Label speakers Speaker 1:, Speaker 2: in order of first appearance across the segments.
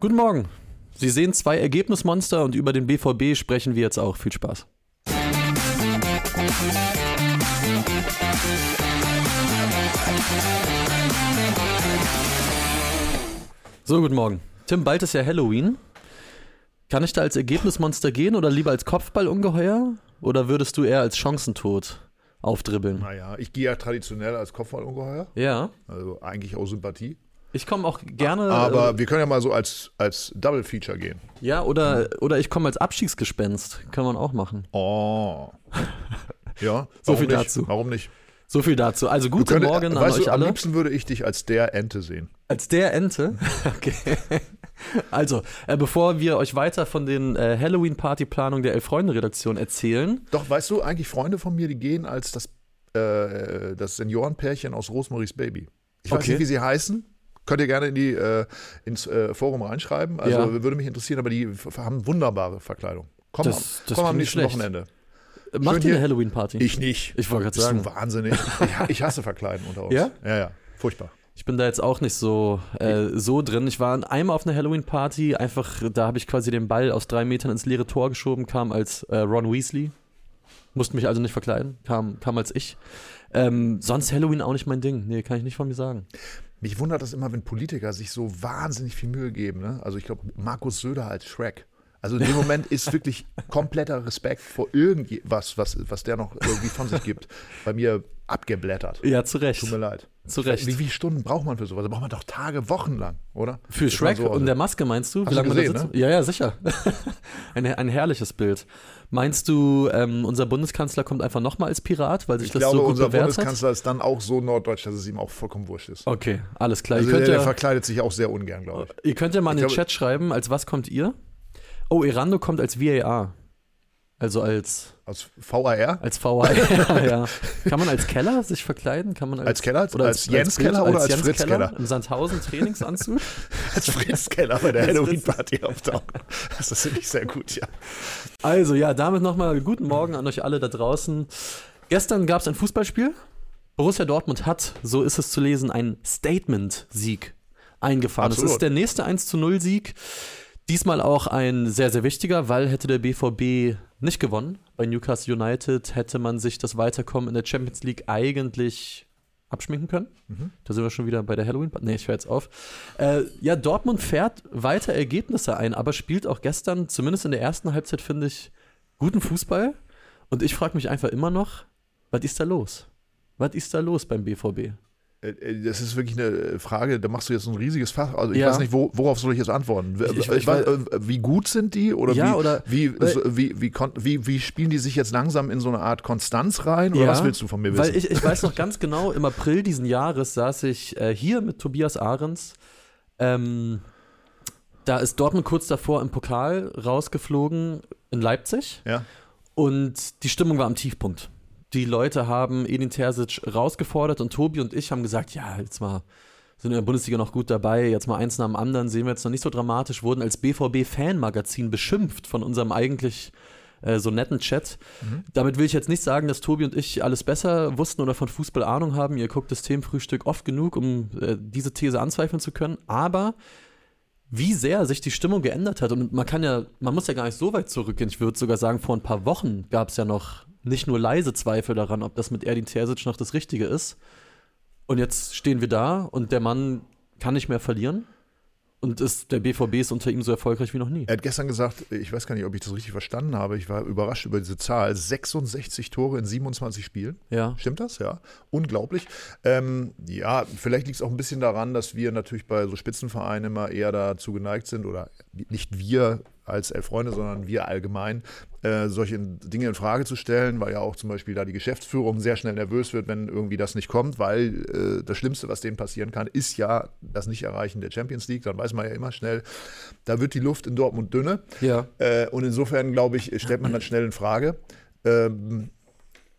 Speaker 1: Guten Morgen. Sie sehen zwei Ergebnismonster und über den BVB sprechen wir jetzt auch. Viel Spaß. So, guten Morgen. Tim, bald ist ja Halloween. Kann ich da als Ergebnismonster gehen oder lieber als Kopfballungeheuer? Oder würdest du eher als Chancentod aufdribbeln?
Speaker 2: Naja, ich gehe ja traditionell als Kopfballungeheuer.
Speaker 1: Ja.
Speaker 2: Also eigentlich aus Sympathie.
Speaker 1: Ich komme auch gerne.
Speaker 2: Aber
Speaker 1: äh,
Speaker 2: wir können ja mal so als, als Double Feature gehen.
Speaker 1: ja, oder, oder ich komme als Abstiegsgespenst. Kann man auch machen.
Speaker 2: Oh. Ja,
Speaker 1: So viel
Speaker 2: nicht?
Speaker 1: dazu.
Speaker 2: Warum nicht?
Speaker 1: So viel dazu. Also guten
Speaker 2: könnt-
Speaker 1: Morgen an euch
Speaker 2: du, Am
Speaker 1: alle.
Speaker 2: liebsten würde ich dich als der Ente sehen.
Speaker 1: Als der Ente. Okay. Also, äh, bevor wir euch weiter von den äh, Halloween-Party-Planungen der Elf-Freunde-Redaktion erzählen,
Speaker 2: Doch, weißt du, eigentlich Freunde von mir, die gehen als das, äh, das Seniorenpärchen aus Rosemaries Baby. Ich weiß
Speaker 1: Okay.
Speaker 2: nicht, wie sie heißen. Könnt ihr gerne in die, äh, ins äh, Forum reinschreiben. Also
Speaker 1: Ja.
Speaker 2: würde mich interessieren, aber die haben wunderbare Verkleidung. Komm,
Speaker 1: Das-
Speaker 2: am-
Speaker 1: das
Speaker 2: komm am nächsten
Speaker 1: schlecht.
Speaker 2: Wochenende.
Speaker 1: äh, macht ihr eine Halloween-Party?
Speaker 2: Ich nicht.
Speaker 1: Ich wollte gerade sagen.
Speaker 2: wahnsinnig? Ich, ich hasse Verkleiden unter uns.
Speaker 1: Ja?
Speaker 2: Ja, ja. Furchtbar.
Speaker 1: Ich bin da jetzt auch nicht so, äh, so drin. Ich war einmal auf einer Halloween-Party, einfach, da habe ich quasi den Ball aus drei Metern ins leere Tor geschoben, kam als äh, Ron Weasley. Musste mich also nicht verkleiden, kam, kam als ich. Ähm, sonst Halloween auch nicht mein Ding. Nee, kann ich nicht von mir sagen.
Speaker 2: Mich wundert das immer, wenn Politiker sich so wahnsinnig viel Mühe geben. Ne? Also ich glaube, Markus Söder als Shrek. Also in dem Moment ist wirklich kompletter Respekt vor irgendwas, was, was der noch irgendwie von sich gibt, bei mir abgeblättert.
Speaker 1: Ja, zu Recht.
Speaker 2: Tut mir leid.
Speaker 1: Zu Recht.
Speaker 2: Wie viele Stunden braucht man für sowas? Da braucht man doch Tage, Wochen lang, oder?
Speaker 1: Für
Speaker 2: man
Speaker 1: Shrek
Speaker 2: so
Speaker 1: und der Maske meinst du?
Speaker 2: Hast du
Speaker 1: man da
Speaker 2: gesehen, ne?
Speaker 1: sitzt? Ja, ja, sicher. ein, ein herrliches Bild. Meinst du, ähm, unser Bundeskanzler kommt einfach nochmal als Pirat, weil sich
Speaker 2: Ich
Speaker 1: das
Speaker 2: glaube,
Speaker 1: so gut
Speaker 2: unser
Speaker 1: bewährt hat?
Speaker 2: Bundeskanzler ist dann auch so norddeutsch, dass es ihm auch vollkommen wurscht ist.
Speaker 1: Okay, alles klar.
Speaker 2: Also
Speaker 1: ihr, könnt
Speaker 2: der, der
Speaker 1: ja,
Speaker 2: verkleidet sich auch sehr ungern, glaube ich.
Speaker 1: ihr könnt ja mal in den Chat schreiben, als was kommt ihr? Oh, Erando kommt als VAR. Also als,
Speaker 2: Als VAR?
Speaker 1: als VAR, ja. Kann man als Keller sich verkleiden? Kann man als,
Speaker 2: Als Keller?
Speaker 1: oder
Speaker 2: Als Jens Keller oder als
Speaker 1: Jens
Speaker 2: Fritz Keller?
Speaker 1: Im Sandhausen Trainingsanzug?
Speaker 2: Als Fritz Keller bei der
Speaker 1: Als
Speaker 2: Halloween-Party auftauchen. Das ist wirklich sehr gut, ja.
Speaker 1: Also ja, damit nochmal guten Morgen an euch alle da draußen. Gestern gab es ein Fußballspiel. Borussia Dortmund hat, so ist es zu lesen, einen Statement-Sieg eingefahren. Es
Speaker 2: Absolut.
Speaker 1: ist der nächste 1 zu 0 Sieg. Diesmal auch ein sehr, sehr wichtiger, weil hätte der BVB nicht gewonnen bei Newcastle United, hätte man sich das Weiterkommen in der Champions League eigentlich abschminken können.
Speaker 2: Mhm.
Speaker 1: Da sind wir schon wieder bei der Halloween. Nee, ich höre jetzt auf. Äh, ja, Dortmund fährt weiter Ergebnisse ein, aber spielt auch gestern, zumindest in der ersten Halbzeit, finde ich, guten Fußball. Und ich frage mich einfach immer noch, was ist da los? Was ist da los beim BVB?
Speaker 2: Äh, äh, Das ist wirklich eine Frage, da machst du jetzt ein riesiges Fach. Also ich
Speaker 1: Ja.
Speaker 2: weiß nicht, wo, worauf soll ich jetzt antworten?
Speaker 1: Ich- ich- ich weiß-
Speaker 2: äh, wie gut sind die? Oder,
Speaker 1: Ja,
Speaker 2: wie,
Speaker 1: oder-
Speaker 2: wie, wie, wie, wie, wie spielen die sich jetzt langsam in so eine Art Konstanz rein? Oder
Speaker 1: Ja,
Speaker 2: was willst du von mir wissen?
Speaker 1: Weil ich, ich weiß noch ganz genau, im April diesen Jahres saß ich äh, hier mit Tobias Ahrens. Ähm, da ist Dortmund kurz davor im Pokal rausgeflogen in Leipzig.
Speaker 2: ja?
Speaker 1: Und die Stimmung war am Tiefpunkt. Die Leute haben Edin Terzic rausgefordert und Tobi und ich haben gesagt, ja, jetzt mal sind in der Bundesliga noch gut dabei, jetzt mal eins nach dem anderen, sehen wir jetzt noch nicht so dramatisch, wurden als BVB-Fanmagazin beschimpft von unserem eigentlich äh, so netten Chat. Damit will ich jetzt nicht sagen, dass Tobi und ich alles besser wussten oder von Fußball Ahnung haben. Ihr guckt das Themenfrühstück oft genug, um äh, diese These anzweifeln zu können. Aber wie sehr sich die Stimmung geändert hat. Und man kann ja, man muss ja gar nicht so weit zurückgehen. Ich würde sogar sagen, vor ein paar Wochen gab es ja noch nicht nur leise Zweifel daran, ob das mit Erdin Terzic noch das Richtige ist. Und jetzt stehen wir da und der Mann kann nicht mehr verlieren. Und ist, der BVB ist unter ihm so erfolgreich wie noch nie.
Speaker 2: Er hat gestern gesagt, ich weiß gar nicht, ob ich das richtig verstanden habe, ich war überrascht über diese Zahl, 66 Tore in 27 Spielen.
Speaker 1: Ja.
Speaker 2: Stimmt das? Ja. Unglaublich. Ähm, ja, vielleicht liegt es auch ein bisschen daran, dass wir natürlich bei so Spitzenvereinen immer eher dazu geneigt sind, oder nicht wir als Elf Freunde, sondern wir allgemein, äh, solche Dinge in Frage zu stellen, weil ja auch zum Beispiel da die Geschäftsführung sehr schnell nervös wird, wenn irgendwie das nicht kommt, weil äh, das Schlimmste, was denen passieren kann, ist ja das Nicht-Erreichen der Champions League. Dann weiß man ja immer schnell, da wird die Luft in Dortmund dünne.
Speaker 1: Ja.
Speaker 2: Äh, und insofern, glaube ich, stellt man dann schnell in Frage. Ähm,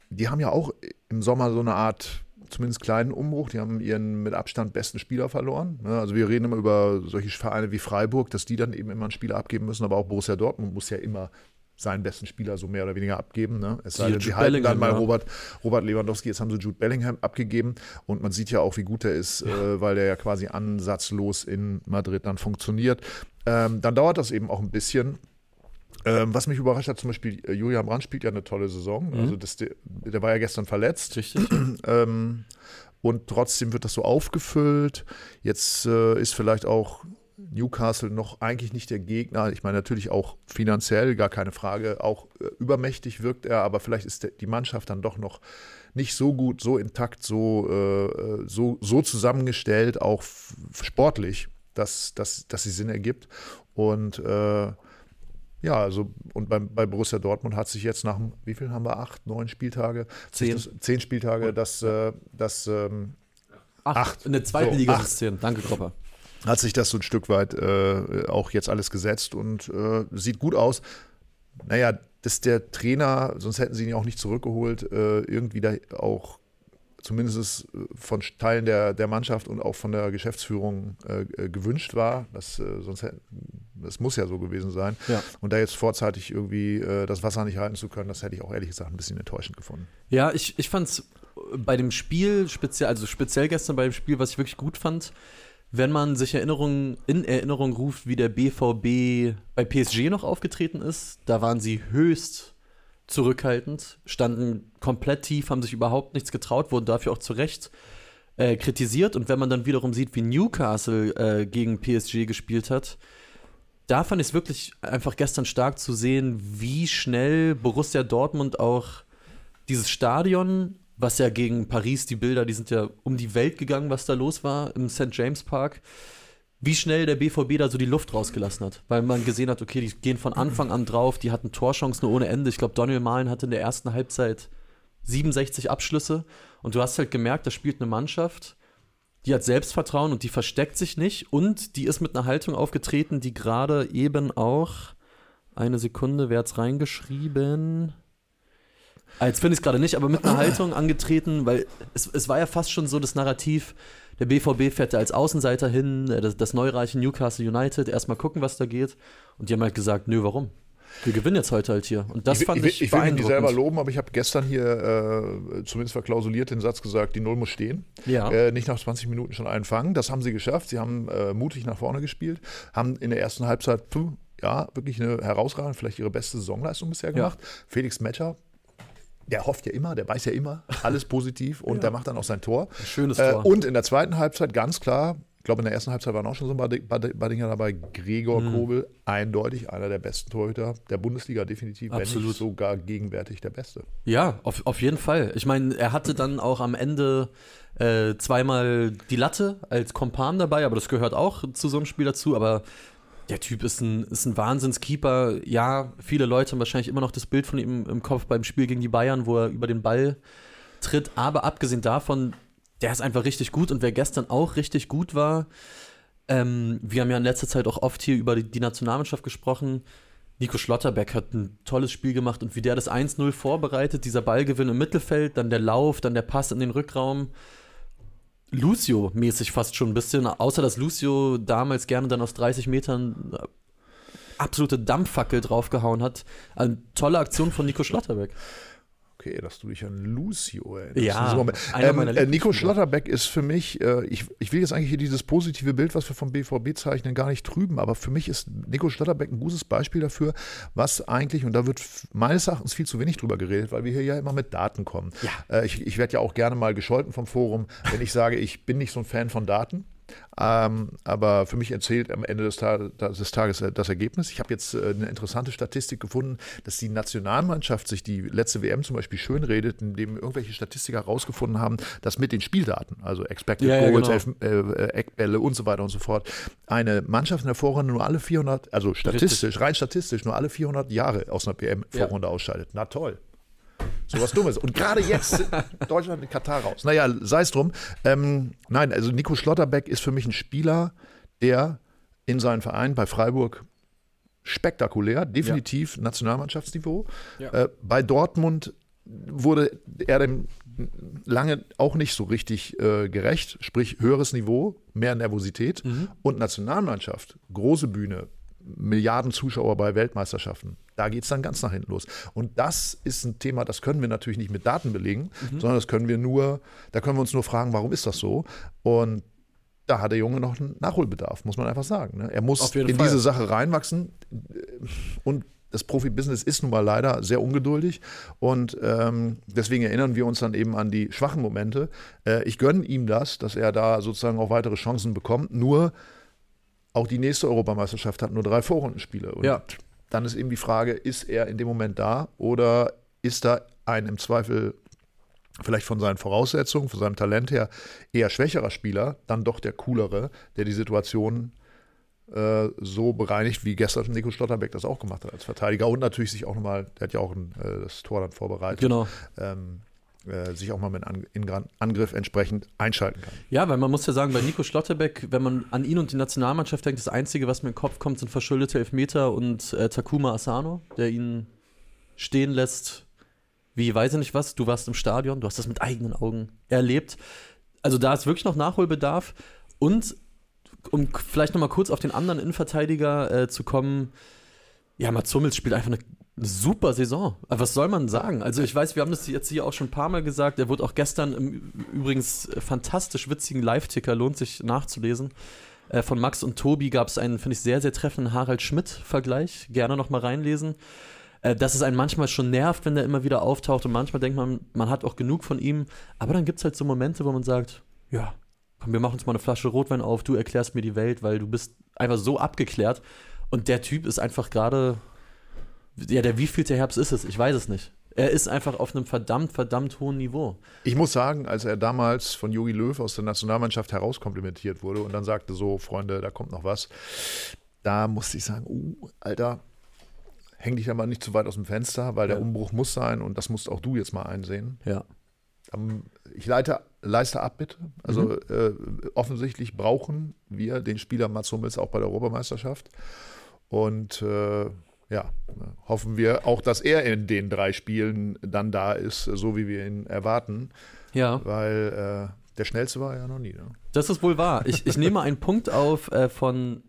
Speaker 2: die haben ja auch im Sommer so eine Art, zumindest kleinen Umbruch. Die haben ihren mit Abstand besten Spieler verloren. Ne? Also wir reden immer über solche Vereine wie Freiburg, dass die dann eben immer einen Spieler abgeben müssen, aber auch Borussia Dortmund muss ja immer seinen besten Spieler so mehr oder weniger abgeben. Ne? Es sei denn, sie halten dann mal
Speaker 1: ja.
Speaker 2: Robert, Robert Lewandowski, jetzt haben sie Jude Bellingham abgegeben und man sieht ja auch, wie gut er ist, äh, weil der ja quasi ansatzlos in Madrid dann funktioniert. Ähm, dann dauert das eben auch ein bisschen. Ähm, was mich überrascht hat, zum Beispiel äh, Julian Brandt spielt ja eine tolle Saison.
Speaker 1: Mhm.
Speaker 2: Also das, der, der war ja gestern verletzt.
Speaker 1: Richtig.
Speaker 2: Ähm, und trotzdem wird das so aufgefüllt. Jetzt äh, ist vielleicht auch Newcastle noch eigentlich nicht der Gegner. Ich meine, natürlich auch finanziell, gar keine Frage. Auch äh, übermächtig wirkt er, aber vielleicht ist der, die Mannschaft dann doch noch nicht so gut, so intakt, so, äh, so, so zusammengestellt, auch sportlich, dass, dass, dass sie Sinn ergibt. Und äh, ja, also und beim, bei Borussia Dortmund hat sich jetzt nach, wie viel haben wir? Acht, neun Spieltage?
Speaker 1: Zehn.
Speaker 2: Das, zehn Spieltage, das, äh, das ähm,
Speaker 1: Acht.
Speaker 2: Acht.
Speaker 1: In der zweiten
Speaker 2: So,
Speaker 1: Liga
Speaker 2: acht.
Speaker 1: zehn. Danke, Kropper.
Speaker 2: hat sich das so ein Stück weit äh, auch jetzt alles gesetzt und äh, sieht gut aus. Naja, dass der Trainer, sonst hätten sie ihn ja auch nicht zurückgeholt, äh, irgendwie da auch zumindest äh, von Teilen der, der Mannschaft und auch von der Geschäftsführung äh, äh, gewünscht war. Das, sonst hätten, das muss ja so gewesen sein.
Speaker 1: Ja.
Speaker 2: Und da jetzt vorzeitig irgendwie äh, das Wasser nicht halten zu können, das hätte ich auch ehrlich gesagt ein bisschen enttäuschend gefunden.
Speaker 1: Ja, ich, ich fand es bei dem Spiel, speziell, also speziell gestern bei dem Spiel, was ich wirklich gut fand, wenn man sich Erinnerung, in Erinnerung ruft, wie der BVB bei PSG noch aufgetreten ist, da waren sie höchst zurückhaltend, standen komplett tief, haben sich überhaupt nichts getraut, wurden dafür auch zu Recht äh, kritisiert. Und wenn man dann wiederum sieht, wie Newcastle äh, gegen PSG gespielt hat, da fand ich es wirklich einfach gestern stark zu sehen, wie schnell Borussia Dortmund auch dieses Stadion, was ja gegen Paris, die Bilder, die sind ja um die Welt gegangen, was da los war im St. James Park, wie schnell der BVB da so die Luft rausgelassen hat. Weil man gesehen hat, okay, die gehen von Anfang an drauf, die hatten Torchancen ohne Ende. Ich glaube, Daniel Mahlen hatte in der ersten Halbzeit 67 Abschlüsse und du hast halt gemerkt, da spielt eine Mannschaft, die hat Selbstvertrauen und die versteckt sich nicht und die ist mit einer Haltung aufgetreten, die gerade eben auch, eine Sekunde, wer hat's reingeschrieben? Ah, Jetzt finde ich es gerade nicht, aber mit einer Haltung angetreten, weil es, es war ja fast schon so das Narrativ, der BVB fährt da als Außenseiter hin, äh, das, das neureiche Newcastle United, erstmal gucken, was da geht. Und die haben halt gesagt, nö, warum? Wir gewinnen jetzt heute halt hier. Und das
Speaker 2: ich,
Speaker 1: fand
Speaker 2: will-
Speaker 1: ich,
Speaker 2: ich will mich nicht selber loben, aber ich habe gestern hier äh, zumindest verklausuliert den Satz gesagt, die Null muss stehen.
Speaker 1: Ja.
Speaker 2: Äh, nicht nach 20 Minuten schon einen fangen. Das haben sie geschafft. Sie haben äh, mutig nach vorne gespielt, haben in der ersten Halbzeit puh, ja, wirklich eine herausragende, vielleicht ihre beste Saisonleistung bisher gemacht. Felix Metscher, der hofft ja immer, der weiß ja immer, alles positiv und der macht dann auch sein Tor.
Speaker 1: Schönes
Speaker 2: Äh,
Speaker 1: Tor.
Speaker 2: und in der zweiten Halbzeit ganz klar, ich glaube, in der ersten Halbzeit waren auch schon so ein paar, paar, paar Dinger dabei. Gregor
Speaker 1: Mhm.
Speaker 2: Kobel, eindeutig einer der besten Torhüter der Bundesliga, definitiv, wenn
Speaker 1: Absolut.
Speaker 2: nicht sogar gegenwärtig der Beste.
Speaker 1: Ja, auf, auf jeden Fall. Ich meine, er hatte dann auch am Ende äh, zweimal die Latte als Kompan dabei, aber das gehört auch zu so einem Spiel dazu. Aber der Typ ist ein, ist ein Wahnsinnskeeper. Ja, viele Leute haben wahrscheinlich immer noch das Bild von ihm im Kopf beim Spiel gegen die Bayern, wo er über den Ball tritt. Aber abgesehen davon, der ist einfach richtig gut. Und wer gestern auch richtig gut war, ähm, wir haben ja in letzter Zeit auch oft hier über die, die Nationalmannschaft gesprochen. Nico Schlotterbeck hat ein tolles Spiel gemacht und wie der das 1-0 vorbereitet, dieser Ballgewinn im Mittelfeld, dann der Lauf, dann der Pass in den Rückraum. Lucio-mäßig fast schon ein bisschen, außer dass Lucio damals gerne dann aus 30 Metern äh, absolute Dampffackel draufgehauen hat. Eine tolle Aktion von Nico Schlotterbeck.
Speaker 2: Okay, dass du dich an Lucio erinnerst.
Speaker 1: Ja,
Speaker 2: ähm, äh, Nico. Schlotterbeck ist für mich, äh, ich, ich will jetzt eigentlich hier dieses positive Bild, was wir vom BVB zeichnen, gar nicht trüben, aber für mich ist Nico Schlotterbeck ein gutes Beispiel dafür, was eigentlich, und da wird meines Erachtens viel zu wenig drüber geredet, weil wir hier ja immer mit Daten kommen.
Speaker 1: Ja.
Speaker 2: Äh, ich ich werde ja auch gerne mal gescholten vom Forum, wenn ich sage, ich bin nicht so ein Fan von Daten. Ähm, aber für mich erzählt am Ende des, Ta des Tages äh, das Ergebnis. Ich habe jetzt äh, eine interessante Statistik gefunden, dass die Nationalmannschaft sich die letzte WM zum Beispiel schönredet, indem irgendwelche Statistiker herausgefunden haben, dass mit den Spieldaten, also Expected
Speaker 1: Ja, ja,
Speaker 2: Goals,
Speaker 1: genau.
Speaker 2: Elf, äh, Eckbälle und so weiter und so fort, eine Mannschaft in der Vorrunde nur alle 400, also statistisch, rein statistisch, nur alle 400 Jahre aus einer PM-Vorrunde ausscheidet. Na toll. So was Dummes. Und gerade jetzt Deutschland in Katar raus. Naja, sei es drum. Ähm, nein, also Nico Schlotterbeck ist für mich ein Spieler, der in seinem Verein bei Freiburg spektakulär, definitiv Nationalmannschaftsniveau.
Speaker 1: Ja.
Speaker 2: Äh, bei Dortmund wurde er dem lange auch nicht so richtig äh, gerecht, sprich höheres Niveau, mehr Nervosität
Speaker 1: Mhm.
Speaker 2: und Nationalmannschaft, große Bühne, Milliarden Zuschauer bei Weltmeisterschaften. Da geht es dann ganz nach hinten los. Und das ist ein Thema, das können wir natürlich nicht mit Daten belegen, mhm. sondern das können wir nur, da können wir uns nur fragen, warum ist das so? Und da hat der Junge noch einen Nachholbedarf, muss man einfach sagen. Ne? Er muss in Fall. diese Sache reinwachsen und das Profibusiness ist nun mal leider sehr ungeduldig und ähm, deswegen erinnern wir uns dann eben an die schwachen Momente. Äh, ich gönne ihm das, dass er da sozusagen auch weitere Chancen bekommt. Nur auch die nächste Europameisterschaft hat nur drei Vorrundenspiele. Und ja. dann ist eben die Frage, ist er in dem Moment da oder ist da ein im Zweifel vielleicht von seinen Voraussetzungen, von seinem Talent her eher schwächerer Spieler, dann doch der coolere, der die Situation äh, so bereinigt, wie gestern Nico Stotterbeck das auch gemacht hat als Verteidiger und natürlich sich auch nochmal, der hat ja auch ein, äh, das Tor dann vorbereitet.
Speaker 1: Genau.
Speaker 2: Ähm, äh, sich auch mal mit An Angriff entsprechend einschalten kann.
Speaker 1: Ja, weil man muss ja sagen, bei Nico Schlotterbeck, wenn man an ihn und die Nationalmannschaft denkt, das Einzige, was mir in den Kopf kommt, sind verschuldete Elfmeter und äh, Takuma Asano, der ihn stehen lässt, wie, weiß ich nicht was, du warst im Stadion, du hast das mit eigenen Augen erlebt. Also da ist wirklich noch Nachholbedarf und um vielleicht noch mal kurz auf den anderen Innenverteidiger äh, zu kommen, ja, Mats Hummels spielt einfach eine, super Saison. Was soll man sagen? Also ich weiß, wir haben das jetzt hier auch schon ein paar Mal gesagt. Er wurde auch gestern im übrigens fantastisch witzigen Live-Ticker, lohnt sich nachzulesen. Äh, von Max und Tobi gab es einen, finde ich, sehr, sehr treffenden Harald Schmidt-Vergleich. Gerne noch mal reinlesen. Äh, dass es einen manchmal schon nervt, wenn der immer wieder auftaucht und manchmal denkt man, man hat auch genug von ihm. Aber dann gibt es halt so Momente, wo man sagt, ja, komm, wir machen uns mal eine Flasche Rotwein auf, du erklärst mir die Welt, weil du bist einfach so abgeklärt. Und der Typ ist einfach gerade, ja, der wievielte Herbst ist es? Ich weiß es nicht. Er ist einfach auf einem verdammt, verdammt hohen Niveau.
Speaker 2: Ich muss sagen, als er damals von Jogi Löw aus der Nationalmannschaft herauskomplimentiert wurde und dann sagte so, Freunde, da kommt noch was, da musste ich sagen, uh, Alter, häng dich da mal nicht zu weit aus dem Fenster, weil ja. der Umbruch muss sein und das musst auch du jetzt mal einsehen.
Speaker 1: Ja.
Speaker 2: Ich leite, leiste ab, bitte. Also mhm. äh, offensichtlich brauchen wir den Spieler Mats Hummels auch bei der Europameisterschaft. Und äh, ja, hoffen wir auch, dass er in den drei Spielen dann da ist, so wie wir ihn erwarten.
Speaker 1: Ja.
Speaker 2: Weil äh, der schnellste war er ja noch nie. Ne?
Speaker 1: Das ist wohl wahr. Ich, ich nehme einen Punkt auf äh, von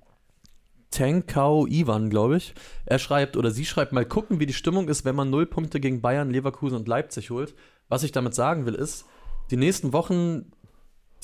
Speaker 1: Tankau Ivan, glaube ich. Er schreibt oder sie schreibt, mal gucken, wie die Stimmung ist, wenn man null Punkte gegen Bayern, Leverkusen und Leipzig holt. Was ich damit sagen will, ist, die nächsten Wochen,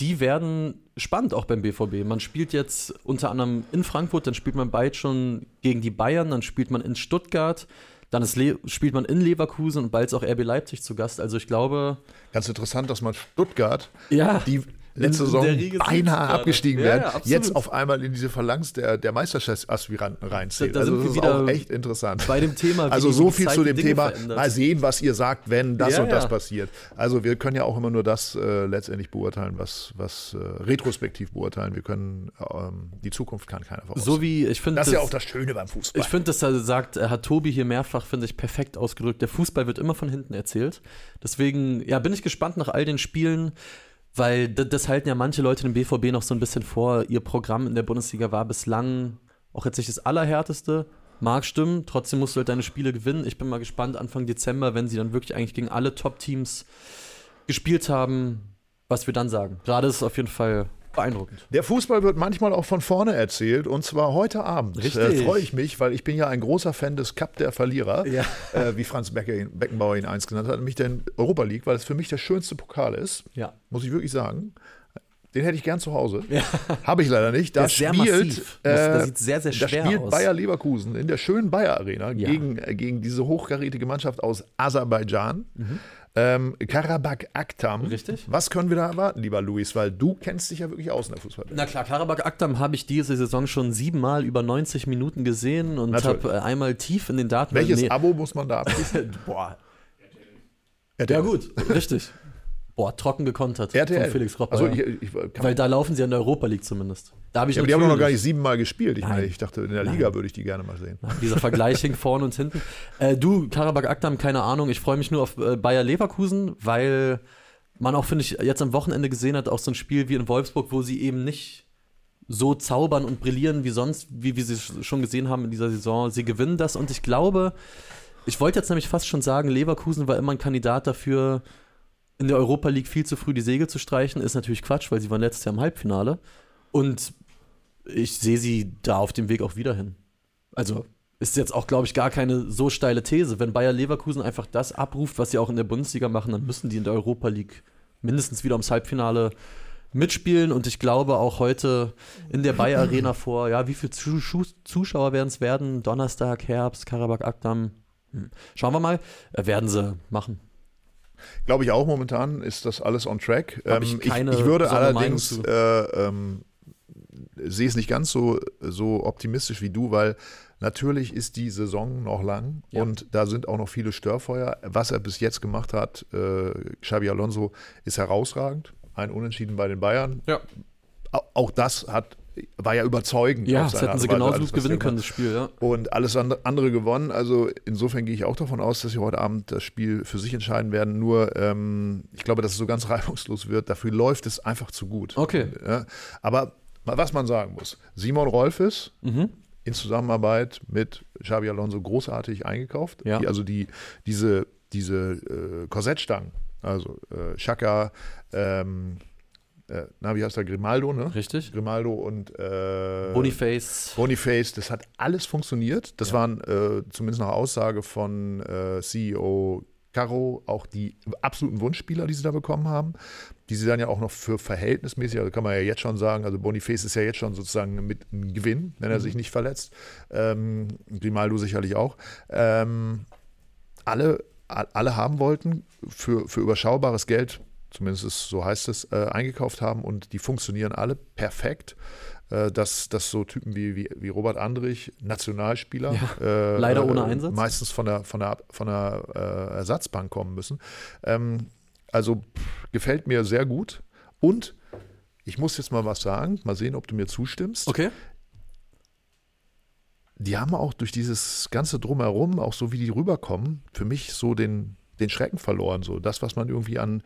Speaker 1: die werden spannend auch beim BVB. Man spielt jetzt unter anderem in Frankfurt, dann spielt man bald schon gegen die Bayern, dann spielt man in Stuttgart, dann spielt man in Leverkusen und bald ist auch RB Leipzig zu Gast. Also ich glaube.
Speaker 2: Ganz interessant, dass man Stuttgart,
Speaker 1: ja.
Speaker 2: die letzte Saison beinahe abgestiegen ja, werden, ja, jetzt auf einmal in diese Phalanx der, der Meisterschaftsaspiranten reinzählen. Da, da also das ist auch echt interessant.
Speaker 1: Bei dem Thema.
Speaker 2: Also so viel zu dem Thema. Verändert. Mal sehen, was ihr sagt, wenn das ja, und das passiert. Also wir können ja auch immer nur das äh, letztendlich beurteilen, was, was äh, retrospektiv beurteilen. Wir können ähm, die Zukunft kann keiner
Speaker 1: voraus. So wie ich finde.
Speaker 2: Das ist ja auch das Schöne beim Fußball.
Speaker 1: Ich finde, das sagt, hat Tobi hier mehrfach, finde ich, perfekt ausgedrückt. Der Fußball wird immer von hinten erzählt. Deswegen, ja, bin ich gespannt nach all den Spielen. Weil das, halten ja manche Leute dem BVB noch so ein bisschen vor. Ihr Programm in der Bundesliga war bislang auch jetzt nicht das allerhärteste. Mag stimmen, trotzdem musst du halt deine Spiele gewinnen. Ich bin mal gespannt, Anfang Dezember, wenn sie dann wirklich eigentlich gegen alle Top-Teams gespielt haben, was wir dann sagen. Gerade ist es auf jeden Fall beeindruckend.
Speaker 2: Der Fußball wird manchmal auch von vorne erzählt und zwar heute Abend. Richtig. Äh, Freue ich mich, weil ich bin ja ein großer Fan des Cup der Verlierer, ja. äh, wie Franz Beckenbauer ihn eins genannt hat, nämlich den Europa League, weil es für mich der schönste Pokal ist.
Speaker 1: Ja.
Speaker 2: Muss ich wirklich sagen. Den hätte ich gern zu Hause. Ja. Habe ich leider nicht. Da spielt.
Speaker 1: Äh, das sieht sehr, sehr schwer
Speaker 2: da spielt
Speaker 1: aus.
Speaker 2: Bayer Leverkusen in der schönen Bayer Arena ja. gegen, äh, gegen diese hochkarätige Mannschaft aus Aserbaidschan. Mhm. Ähm, Karabakh Aktam.
Speaker 1: Richtig.
Speaker 2: Was können wir da erwarten, lieber Luis? Weil du kennst dich ja wirklich aus in der Fußball.
Speaker 1: Na klar, Karabakh Aktam habe ich diese Saison schon siebenmal über 90 Minuten gesehen und habe äh, einmal tief in den Daten.
Speaker 2: Welches nee. Abo muss man da abschließen?
Speaker 1: Boah. Ja, gut, richtig. Boah, trocken gekontert
Speaker 2: RTL.
Speaker 1: von Felix Kropper.
Speaker 2: Also
Speaker 1: ich, ich, Weil da laufen sie in der Europa League zumindest. Da hab ich
Speaker 2: ja, aber die haben noch gar nicht siebenmal gespielt. Ich, meine, ich dachte, in der Nein. Liga würde ich die gerne mal sehen.
Speaker 1: Nein, dieser Vergleich hing vorne und hinten. Äh, du, Karabakh Akdam, keine Ahnung. Ich freue mich nur auf äh, Bayer Leverkusen, weil man auch, finde ich, jetzt am Wochenende gesehen hat, auch so ein Spiel wie in Wolfsburg, wo sie eben nicht so zaubern und brillieren wie sonst, wie wir sie schon gesehen haben in dieser Saison. Sie gewinnen das und ich glaube, ich wollte jetzt nämlich fast schon sagen, Leverkusen war immer ein Kandidat dafür, in der Europa League viel zu früh die Segel zu streichen, ist natürlich Quatsch, weil sie waren letztes Jahr im Halbfinale. Und ich sehe sie da auf dem Weg auch wieder hin. Also ist jetzt auch, glaube ich, gar keine so steile These. Wenn Bayer Leverkusen einfach das abruft, was sie auch in der Bundesliga machen, dann müssen die in der Europa League mindestens wieder ums Halbfinale mitspielen. Und ich glaube auch heute in der Bayer Arena vor, ja, wie viele Zuschauer werden es werden? Donnerstag, Herbst, Karabakh Akdam. Hm. Schauen wir mal. Äh, werden sie machen.
Speaker 2: Glaube ich auch momentan ist das alles on track.
Speaker 1: Ähm, ich,
Speaker 2: ich, ich, würde allerdings äh, ähm, sehe es nicht ganz so, so optimistisch wie du, weil Natürlich ist die Saison noch lang ja. und da sind auch noch viele Störfeuer. Was er bis jetzt gemacht hat, äh, Xabi Alonso, ist herausragend. Ein Unentschieden bei den Bayern.
Speaker 1: Ja.
Speaker 2: Auch das hat war ja überzeugend.
Speaker 1: Ja, das hätten sie genauso gut gewinnen können, das Spiel, ja.
Speaker 2: Und alles andere gewonnen. Also insofern gehe ich auch davon aus, dass sie heute Abend das Spiel für sich entscheiden werden. Nur, ähm, ich glaube, dass es so ganz reibungslos wird. Dafür läuft es einfach zu gut.
Speaker 1: Okay.
Speaker 2: Ja, aber was man sagen muss, Simon Rolfes, mhm in Zusammenarbeit mit Xabi Alonso großartig eingekauft.
Speaker 1: Ja.
Speaker 2: Die, also die, diese, diese äh, Korsettstangen, also äh, Chaka, ähm, äh, na, wie heißt der? Grimaldo, ne?
Speaker 1: Richtig.
Speaker 2: Grimaldo und äh,
Speaker 1: Boniface.
Speaker 2: Boniface, das hat alles funktioniert. Das ja. waren äh, zumindest nach Aussage von äh, CEO Caro auch die absoluten Wunschspieler, die sie da bekommen haben, die sie dann ja auch noch für verhältnismäßig, also kann man ja jetzt schon sagen, also Boniface ist ja jetzt schon sozusagen mit einem Gewinn, wenn er mhm. sich nicht verletzt. Ähm, Grimaldo sicherlich auch. Ähm, alle, alle haben wollten für, für überschaubares Geld, zumindest so heißt es, äh, eingekauft haben und die funktionieren alle perfekt. Äh, dass, dass so Typen wie, wie, wie Robert Andrich, Nationalspieler,
Speaker 1: ja, äh, leider ohne Einsatz,
Speaker 2: meistens von der, von der, von der äh, Ersatzbank kommen müssen. Ähm, also pff, gefällt mir sehr gut. Und ich muss jetzt mal was sagen, mal sehen, ob du mir zustimmst.
Speaker 1: Okay.
Speaker 2: Die haben auch durch dieses ganze Drumherum, auch so wie die rüberkommen, für mich so den, den Schrecken verloren. So das, was man irgendwie an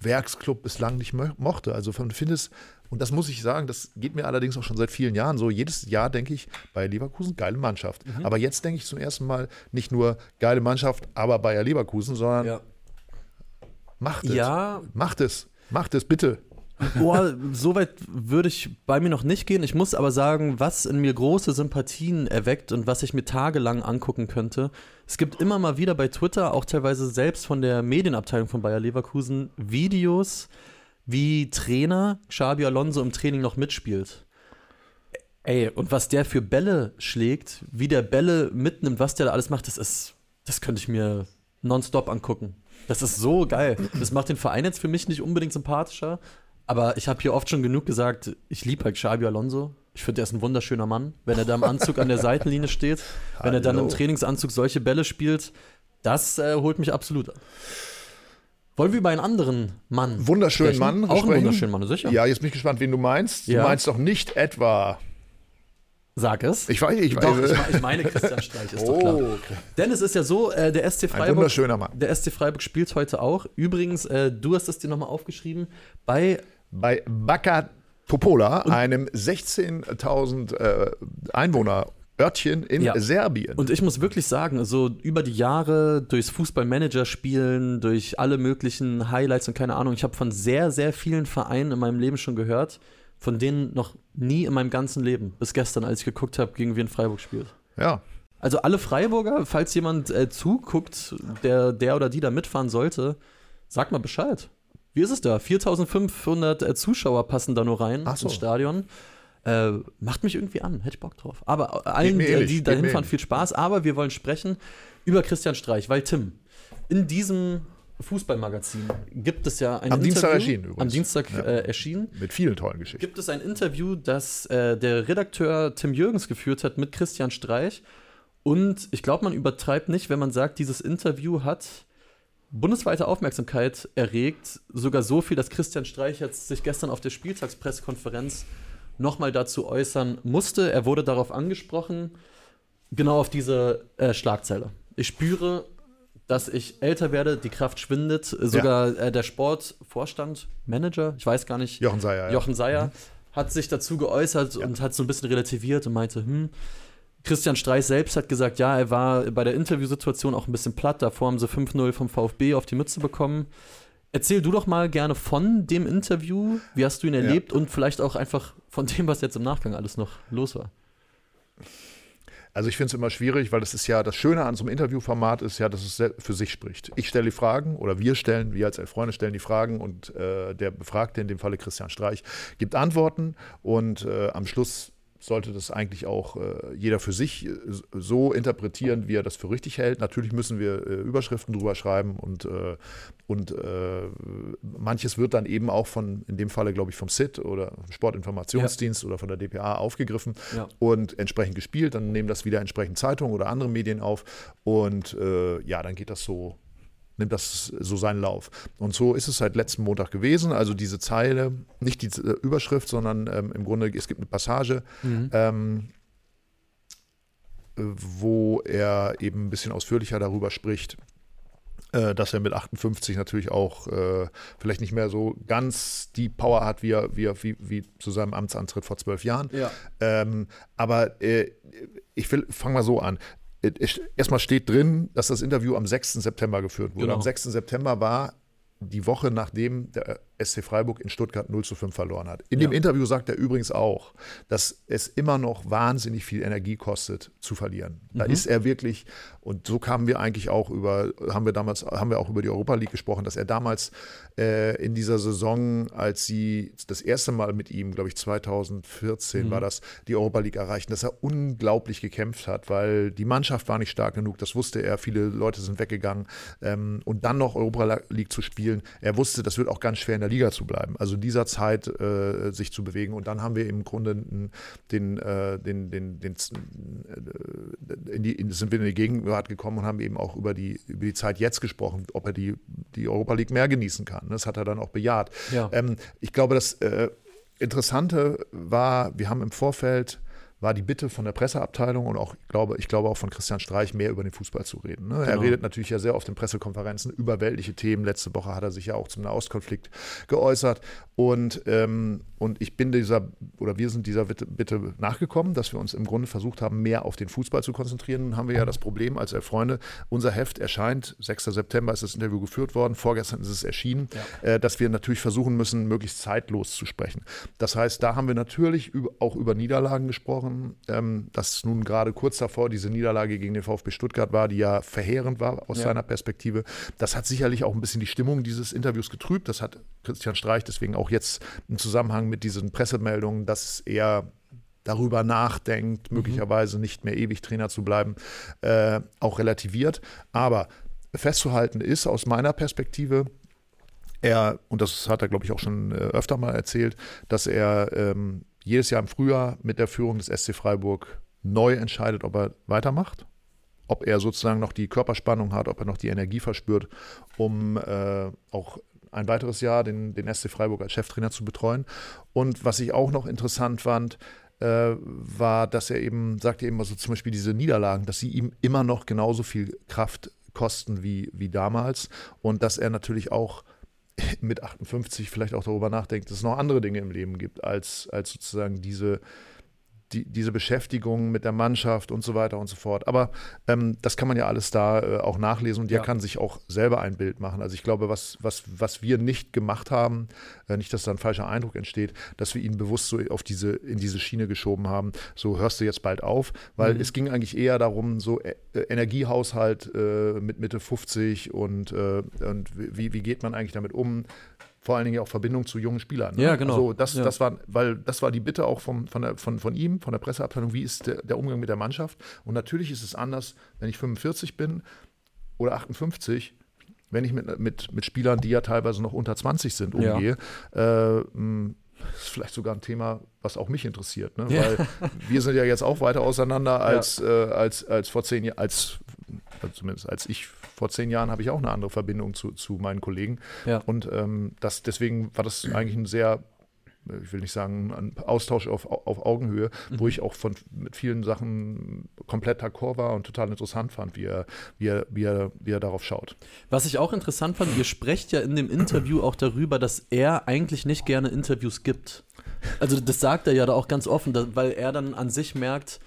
Speaker 2: Werksclub bislang nicht mochte. Also man findet es und das muss ich sagen, das geht mir allerdings auch schon seit vielen Jahren so. Jedes Jahr denke ich, bei Leverkusen, geile Mannschaft. Mhm. Aber jetzt denke ich zum ersten Mal nicht nur geile Mannschaft, aber Bayer Leverkusen, sondern ja. macht es.
Speaker 1: Ja.
Speaker 2: Macht es. Macht es, bitte.
Speaker 1: Boah, so weit würde ich bei mir noch nicht gehen. Ich muss aber sagen, was in mir große Sympathien erweckt und was ich mir tagelang angucken könnte. Es gibt immer mal wieder bei Twitter, auch teilweise selbst von der Medienabteilung von Bayer Leverkusen, Videos, wie Trainer Xabi Alonso im Training noch mitspielt. Ey, und was der für Bälle schlägt, wie der Bälle mitnimmt, was der da alles macht, das ist, das könnte ich mir nonstop angucken. Das ist so geil. Das macht den Verein jetzt für mich nicht unbedingt sympathischer, aber ich habe hier oft schon genug gesagt, ich liebe halt Xabi Alonso. Ich finde, er ist ein wunderschöner Mann. Wenn er da im Anzug an der Seitenlinie steht, wenn er dann im Trainingsanzug solche Bälle spielt, das äh, holt mich absolut ab. Wollen wir über einen anderen Mann
Speaker 2: Wunderschönen sprechen?
Speaker 1: Mann. Auch einen wunderschönen Mann, sicher.
Speaker 2: Ja, jetzt bin ich gespannt, wen du meinst.
Speaker 1: Ja.
Speaker 2: Du meinst doch nicht etwa.
Speaker 1: Sag es.
Speaker 2: Ich weiß, ich weiß.
Speaker 1: Doch, ich, ich meine Christian Streich, ist oh, doch klar. Okay. Denn es ist ja so, äh, der SC Freiburg. Ein
Speaker 2: wunderschöner Mann.
Speaker 1: Der SC Freiburg spielt heute auch. Übrigens, äh, du hast es dir nochmal aufgeschrieben, bei.
Speaker 2: Bei Baka Topola, einem 16.000 äh, Einwohner Örtchen in ja. Serbien.
Speaker 1: Und ich muss wirklich sagen, so über die Jahre durchs Fußballmanager-Spielen, durch alle möglichen Highlights und keine Ahnung, ich habe von sehr, sehr vielen Vereinen in meinem Leben schon gehört, von denen noch nie in meinem ganzen Leben, bis gestern, als ich geguckt habe, gegen wen Freiburg spielt.
Speaker 2: Ja.
Speaker 1: Also alle Freiburger, falls jemand äh, zuguckt, der, der oder die da mitfahren sollte, sag mal Bescheid. Wie ist es da? 4500 äh, Zuschauer passen da nur rein
Speaker 2: so.
Speaker 1: ins Stadion. Äh, macht mich irgendwie an, hätte ich Bock drauf. Aber allen, äh, die dahin fahren, viel Spaß. Aber wir wollen sprechen über Christian Streich, weil Tim, in diesem Fußballmagazin gibt es ja ein
Speaker 2: Am
Speaker 1: Interview,
Speaker 2: Dienstag erschienen übrigens.
Speaker 1: Am Dienstag ja. äh, erschienen.
Speaker 2: Mit vielen tollen Geschichten.
Speaker 1: Gibt es ein Interview, das äh, der Redakteur Tim Jürgens geführt hat mit Christian Streich. Und ich glaube, man übertreibt nicht, wenn man sagt, dieses Interview hat bundesweite Aufmerksamkeit erregt. Sogar so viel, dass Christian Streich jetzt sich gestern auf der Spieltagspressekonferenz nochmal dazu äußern musste. Er wurde darauf angesprochen, genau auf diese äh, Schlagzeile. Ich spüre, dass ich älter werde, die Kraft schwindet. Sogar ja. äh, der Sportvorstand, Manager, ich weiß gar nicht,
Speaker 2: Jochen Seyer,
Speaker 1: Jochen Seyer mhm. hat sich dazu geäußert ja. und hat so ein bisschen relativiert und meinte, hm, Christian Streich selbst hat gesagt, ja, er war bei der Interviewsituation auch ein bisschen platt. Davor haben sie 5-0 vom VfB auf die Mütze bekommen. Erzähl du doch mal gerne von dem Interview. Wie hast du ihn erlebt ja. und vielleicht auch einfach von dem, was jetzt im Nachgang alles noch los war?
Speaker 2: Also ich finde es immer schwierig, weil das ist ja das Schöne an so einem Interviewformat ist ja, dass es für sich spricht. Ich stelle die Fragen oder wir stellen, wir als elf Freunde stellen die Fragen und äh, der Befragte, in dem Falle Christian Streich, gibt Antworten und äh, am Schluss sollte das eigentlich auch äh, jeder für sich äh, so interpretieren, wie er das für richtig hält. Natürlich müssen wir äh, Überschriften drüber schreiben und, äh, und äh, manches wird dann eben auch von, in dem Falle glaube ich vom SIT oder Sportinformationsdienst ja. oder von der DPA aufgegriffen ja. und entsprechend gespielt. Dann nehmen das wieder entsprechend Zeitungen oder andere Medien auf und äh, ja, dann geht das so nimmt das so seinen Lauf. Und so ist es seit letzten Montag gewesen. Also diese Zeile, nicht die äh, Überschrift, sondern ähm, im Grunde, es gibt eine Passage, mhm. ähm, wo er eben ein bisschen ausführlicher darüber spricht, äh, dass er mit 58 natürlich auch äh, vielleicht nicht mehr so ganz die Power hat, wie er, wie, er, wie, wie zu seinem Amtsantritt vor zwölf Jahren. Ja. Ähm, aber äh, ich fange mal so an erstmal steht drin, dass das Interview am 6. September geführt wurde. Genau. Am 6. September war die Woche, nachdem der SC Freiburg in Stuttgart 0 zu 5 verloren hat. In ja. dem Interview sagt er übrigens auch, dass es immer noch wahnsinnig viel Energie kostet, zu verlieren. Da mhm. ist er wirklich, und so kamen wir eigentlich auch über, haben wir damals, haben wir auch über die Europa League gesprochen, dass er damals äh, in dieser Saison, als sie das erste Mal mit ihm, glaube ich 2014 mhm. war das, die Europa League erreichten, dass er unglaublich gekämpft hat, weil die Mannschaft war nicht stark genug, das wusste er, viele Leute sind weggegangen. Ähm, und dann noch Europa League zu spielen, er wusste, das wird auch ganz schwer in der Liga zu bleiben. Also in dieser Zeit äh, sich zu bewegen. Und dann haben wir im Grunde den, äh, den, den, den, äh, in die, in, sind wir in die Gegenwart gekommen und haben eben auch über die, über die Zeit jetzt gesprochen, ob er die, die Europa League mehr genießen kann. Das hat er dann auch bejaht. Ja. Ähm, ich glaube, das äh, Interessante war, wir haben im Vorfeld war die Bitte von der Presseabteilung und auch, ich glaube, ich glaube auch von Christian Streich, mehr über den Fußball zu reden. Ne? Genau. Er redet natürlich ja sehr oft in Pressekonferenzen über weltliche Themen. Letzte Woche hat er sich ja auch zum Nahostkonflikt geäußert. Und, ähm, und ich bin dieser, oder wir sind dieser Bitte, Bitte, nachgekommen, dass wir uns im Grunde versucht haben, mehr auf den Fußball zu konzentrieren. Nun haben wir ja das Problem als Freunde, unser Heft erscheint, 6. September ist das Interview geführt worden, vorgestern ist es erschienen, ja. äh, dass wir natürlich versuchen müssen, möglichst zeitlos zu sprechen. Das heißt, da haben wir natürlich auch über Niederlagen gesprochen gesprochen, ähm, dass nun gerade kurz davor diese Niederlage gegen den VfB Stuttgart war, die ja verheerend war aus ja. seiner Perspektive. Das hat sicherlich auch ein bisschen die Stimmung dieses Interviews getrübt. Das hat Christian Streich deswegen auch jetzt im Zusammenhang mit diesen Pressemeldungen, dass er darüber nachdenkt, mhm. möglicherweise nicht mehr ewig Trainer zu bleiben, äh, auch relativiert. Aber festzuhalten ist aus meiner Perspektive, er, und das hat er, glaube ich, auch schon äh, öfter mal erzählt, dass er ähm, jedes Jahr im Frühjahr mit der Führung des SC Freiburg neu entscheidet, ob er weitermacht, ob er sozusagen noch die Körperspannung hat, ob er noch die Energie verspürt, um äh, auch ein weiteres Jahr den, den SC Freiburg als Cheftrainer zu betreuen. Und was ich auch noch interessant fand, äh, war, dass er eben, sagte eben, also zum Beispiel diese Niederlagen, dass sie ihm immer noch genauso viel Kraft kosten wie, wie damals und dass er natürlich auch mit 58 vielleicht auch darüber nachdenkt, dass es noch andere Dinge im Leben gibt, als, als sozusagen diese, die, diese Beschäftigung mit der Mannschaft und so weiter und so fort. Aber ähm, das kann man ja alles da äh, auch nachlesen und der ja. kann sich auch selber ein Bild machen. Also ich glaube, was, was, was wir nicht gemacht haben, äh, nicht, dass da ein falscher Eindruck entsteht, dass wir ihn bewusst so auf diese, in diese Schiene geschoben haben, so hörst du jetzt bald auf, weil mhm. es ging eigentlich eher darum, so äh, Energiehaushalt äh, mit Mitte 50 und, äh, und wie, wie geht man eigentlich damit um? Vor allen Dingen auch Verbindung zu jungen Spielern.
Speaker 1: Ne? Ja, genau.
Speaker 2: Also das,
Speaker 1: ja.
Speaker 2: das war, weil das war die Bitte auch vom, von, der, von, von ihm, von der Presseabteilung, wie ist der, der Umgang mit der Mannschaft? Und natürlich ist es anders, wenn ich 45 bin oder 58, wenn ich mit, mit, mit Spielern, die ja teilweise noch unter 20 sind, umgehe. Ja. Äh, das ist vielleicht sogar ein Thema, was auch mich interessiert, ne? Ja. weil wir sind ja jetzt auch weiter auseinander als, ja. äh, als, als vor zehn Jahren, als zumindest als ich vor zehn Jahren habe ich auch eine andere Verbindung zu, zu meinen Kollegen. Ja. Und ähm, das, deswegen war das eigentlich ein sehr ich will nicht sagen, ein Austausch auf, auf Augenhöhe, mhm. wo ich auch von, mit vielen Sachen komplett d'accord war und total interessant fand, wie er, wie, er, wie, er, wie er darauf schaut.
Speaker 1: Was ich auch interessant fand, ihr sprecht ja in dem Interview auch darüber, dass er eigentlich nicht gerne Interviews gibt. Also das sagt er ja da auch ganz offen, weil er dann an sich merkt,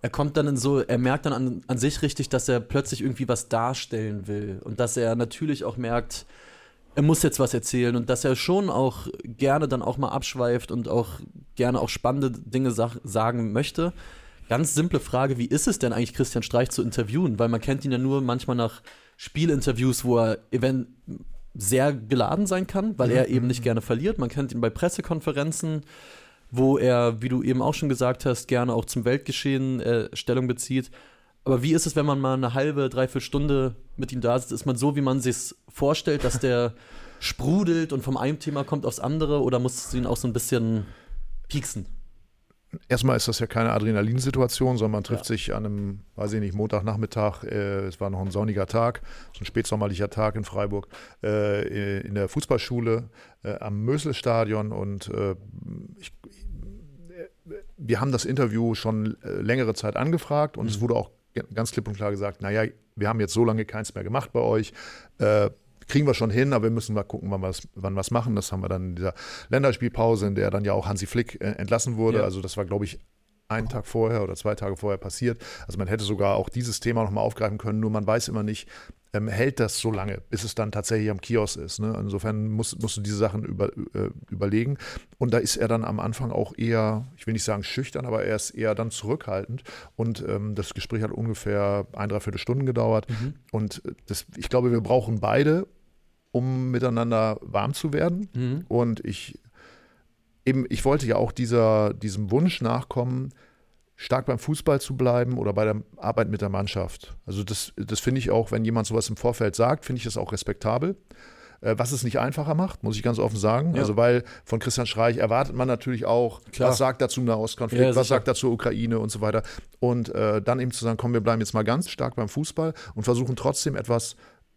Speaker 1: er kommt dann in so, er merkt dann an, an sich richtig, dass er plötzlich irgendwie was darstellen will und dass er natürlich auch merkt, er muss jetzt was erzählen und dass er schon auch gerne dann auch mal abschweift und auch gerne auch spannende Dinge sag, sagen möchte. Ganz simple Frage, wie ist es denn eigentlich, Christian Streich zu interviewen? Weil man kennt ihn ja nur manchmal nach Spielinterviews, wo er event sehr geladen sein kann, weil mhm. er eben nicht gerne verliert. Man kennt ihn bei Pressekonferenzen, wo er, wie du eben auch schon gesagt hast, gerne auch zum Weltgeschehen äh, Stellung bezieht. Aber wie ist es, wenn man mal eine halbe, dreiviertel Stunde mit ihm da sitzt? Ist man so, wie man sich vorstellt, dass der sprudelt und vom einen Thema kommt aufs andere oder musst du ihn auch so ein bisschen pieksen?
Speaker 2: Erstmal ist das ja keine Adrenalinsituation, sondern man trifft ja. sich an einem, weiß ich nicht, Montagnachmittag, äh, es war noch ein sonniger Tag, so ein spätsommerlicher Tag in Freiburg, äh, in der Fußballschule äh, am Möselstadion und äh, ich, wir haben das Interview schon äh, längere Zeit angefragt und mhm. es wurde auch ganz klipp und klar gesagt, naja, wir haben jetzt so lange keins mehr gemacht bei euch. Äh, kriegen wir schon hin, aber wir müssen mal gucken, wann wir es wann machen. Das haben wir dann in dieser Länderspielpause, in der dann ja auch Hansi Flick äh, entlassen wurde. Ja. Also das war, glaube ich, einen Tag vorher oder zwei Tage vorher passiert. Also man hätte sogar auch dieses Thema nochmal aufgreifen können, nur man weiß immer nicht, ähm, hält das so lange, bis es dann tatsächlich am Kiosk ist. Ne? Insofern musst, musst du diese Sachen über, äh, überlegen. Und da ist er dann am Anfang auch eher, ich will nicht sagen schüchtern, aber er ist eher dann zurückhaltend. Und ähm, das Gespräch hat ungefähr ein, dreiviertel Stunden gedauert. Mhm. Und das, ich glaube, wir brauchen beide, um miteinander warm zu werden. Mhm. Und ich eben, ich wollte ja auch dieser, diesem Wunsch nachkommen, stark beim Fußball zu bleiben oder bei der Arbeit mit der Mannschaft. Also das, das finde ich auch, wenn jemand sowas im Vorfeld sagt, finde ich das auch respektabel. Äh, was es nicht einfacher macht, muss ich ganz offen sagen. Ja. Also weil von Christian Streich erwartet man natürlich auch, Klar. was sagt er zum Nahostkonflikt, ja, was sagt er zur Ukraine und so weiter. Und äh, dann eben zu sagen, komm, wir bleiben jetzt mal ganz stark beim Fußball und versuchen trotzdem etwas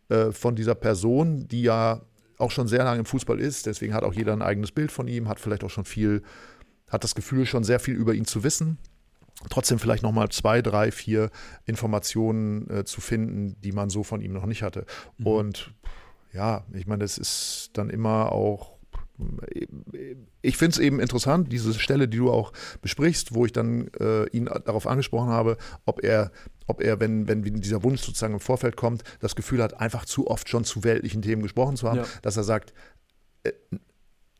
Speaker 2: äh, von dieser Person, die ja auch schon sehr lange im Fußball ist, deswegen hat auch jeder ein eigenes Bild von ihm, hat vielleicht auch schon viel, hat das Gefühl, schon sehr viel über ihn zu wissen. Trotzdem vielleicht nochmal zwei, drei, vier Informationen äh, zu finden, die man so von ihm noch nicht hatte. Mhm. Und ja, ich meine, das ist dann immer auch ich finde es eben interessant, diese Stelle, die du auch besprichst, wo ich dann äh, ihn darauf angesprochen habe, ob er, ob er, wenn, wenn dieser Wunsch sozusagen im Vorfeld kommt, das Gefühl hat, einfach zu oft schon zu weltlichen Themen gesprochen zu haben, ja. dass er sagt, äh,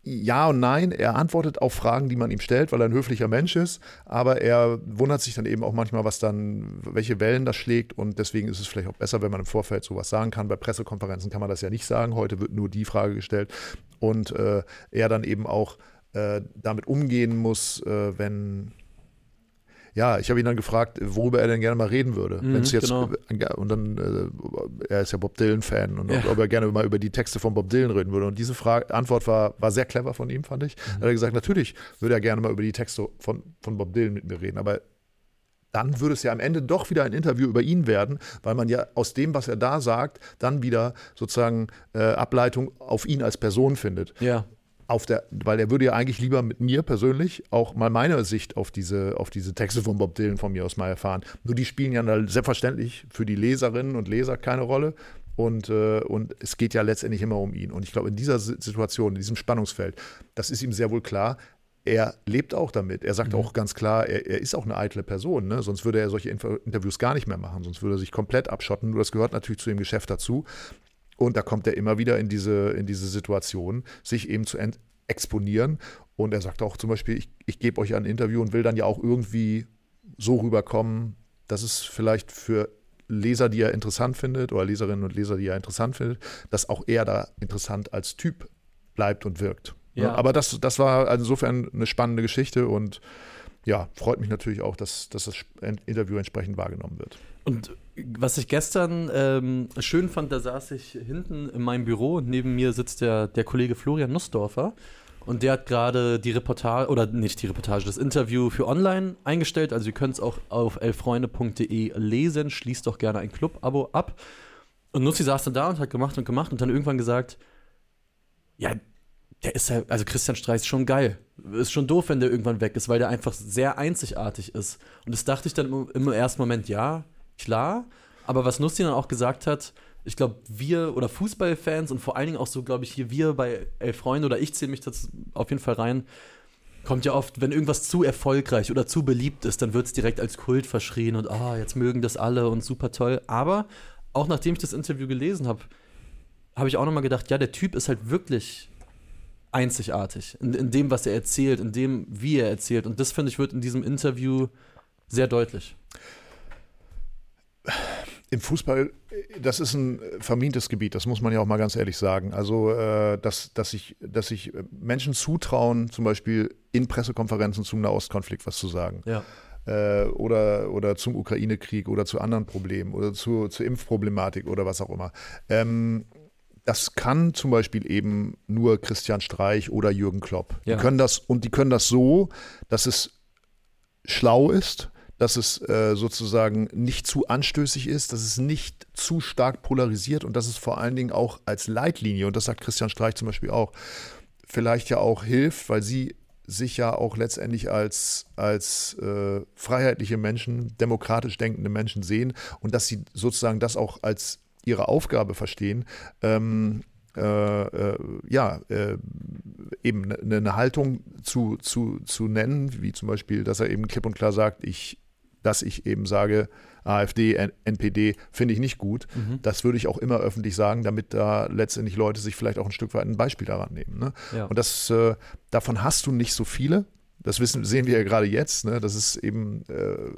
Speaker 2: ja und nein. Er antwortet auf Fragen, die man ihm stellt, weil er ein höflicher Mensch ist. Aber er wundert sich dann eben auch manchmal, was dann, welche Wellen das schlägt. Und deswegen ist es vielleicht auch besser, wenn man im Vorfeld sowas sagen kann. Bei Pressekonferenzen kann man das ja nicht sagen. Heute wird nur die Frage gestellt. Und äh, er dann eben auch äh, damit umgehen muss, äh, wenn ja, ich habe ihn dann gefragt, worüber er denn gerne mal reden würde. Mhm, Wenn es jetzt genau. und dann äh, er ist ja Bob Dylan Fan und ja. ob er gerne mal über die Texte von Bob Dylan reden würde. Und diese Frage, Antwort war, war sehr clever von ihm, fand ich. Mhm. Da hat er gesagt, natürlich würde er gerne mal über die Texte von, von Bob Dylan mit mir reden, aber dann würde es ja am Ende doch wieder ein Interview über ihn werden, weil man ja aus dem, was er da sagt, dann wieder sozusagen äh, Ableitung auf ihn als Person findet.
Speaker 1: Ja
Speaker 2: auf der, weil er würde ja eigentlich lieber mit mir persönlich auch mal meine Sicht auf diese, auf diese Texte von Bob Dylan von mir aus mal erfahren. Nur die spielen ja selbstverständlich für die Leserinnen und Leser keine Rolle. Und, äh, und es geht ja letztendlich immer um ihn. Und ich glaube, in dieser Situation, in diesem Spannungsfeld, das ist ihm sehr wohl klar. Er lebt auch damit. Er sagt mhm. auch ganz klar, er, er, ist auch eine eitle Person. Ne? Sonst würde er solche Interviews gar nicht mehr machen. Sonst würde er sich komplett abschotten. Nur das gehört natürlich zu dem Geschäft dazu. Und da kommt er immer wieder in diese, in diese Situation, sich eben zu exponieren. Und er sagt auch zum Beispiel, ich, ich gebe euch ein Interview und will dann ja auch irgendwie so rüberkommen, dass es vielleicht für Leser, die er interessant findet, oder Leserinnen und Leser, die er interessant findet, dass auch er da interessant als Typ bleibt und wirkt. Ja. Aber das, das war insofern eine spannende Geschichte und ja, freut mich natürlich auch, dass, dass das Interview entsprechend wahrgenommen wird.
Speaker 1: Und was ich gestern ähm, schön fand, da saß ich hinten in meinem Büro und neben mir sitzt der, der Kollege Florian Nussdorfer. Und der hat gerade die Reportage, oder nicht die Reportage, das Interview für online eingestellt. Also ihr könnt es auch auf elfreunde.de lesen. Schließt doch gerne ein Club-Abo ab. Und Nussi saß dann da und hat gemacht und gemacht und dann irgendwann gesagt, ja, der ist ja, also Christian Streich ist schon geil. Ist schon doof, wenn der irgendwann weg ist, weil der einfach sehr einzigartig ist. Und das dachte ich dann im, im ersten Moment, ja, klar. Aber was Nussi dann auch gesagt hat, ich glaube, wir oder Fußballfans und vor allen Dingen auch so, glaube ich, hier wir bei Elf Freunde oder ich zähle mich das auf jeden Fall rein, kommt ja oft, wenn irgendwas zu erfolgreich oder zu beliebt ist, dann wird es direkt als Kult verschrien und ah, jetzt mögen das alle und super toll. Aber auch nachdem ich das Interview gelesen habe, habe ich auch nochmal gedacht, ja, der Typ ist halt wirklich einzigartig in, in, dem, was er erzählt, in dem, wie er erzählt. Und das, finde ich, wird in diesem Interview Sehr deutlich.
Speaker 2: Im Fußball, das ist ein vermintes Gebiet, das muss man ja auch mal ganz ehrlich sagen. Also, äh, dass, dass, sich, dass sich Menschen zutrauen, zum Beispiel in Pressekonferenzen zum Nahostkonflikt was zu sagen.
Speaker 1: Ja.
Speaker 2: Äh, oder, oder zum Ukraine-Krieg oder zu anderen Problemen oder zu, zur Impfproblematik oder was auch immer. Ähm, das kann zum Beispiel eben nur Christian Streich oder Jürgen Klopp.
Speaker 1: Ja.
Speaker 2: Die können das und die können das so, dass es schlau ist, dass es äh, sozusagen nicht zu anstößig ist, dass es nicht zu stark polarisiert und dass es vor allen Dingen auch als Leitlinie, und das sagt Christian Streich zum Beispiel auch, vielleicht ja auch hilft, weil sie sich ja auch letztendlich als, als äh, freiheitliche Menschen, demokratisch denkende Menschen sehen und dass sie sozusagen das auch als ihre Aufgabe verstehen, ähm, äh, äh, ja, äh, eben eine, eine ne Haltung zu, zu, zu nennen, wie zum Beispiel, dass er eben klipp und klar sagt, ich, dass ich eben sage, AfD, NPD finde ich nicht gut.
Speaker 1: Mhm.
Speaker 2: Das würde ich auch immer öffentlich sagen, damit da letztendlich Leute sich vielleicht auch ein Stück weit ein Beispiel daran nehmen. Ne?
Speaker 1: Ja.
Speaker 2: Und das, äh, davon hast du nicht so viele. Das wissen, sehen wir ja gerade jetzt, ne, dass es eben äh, äh,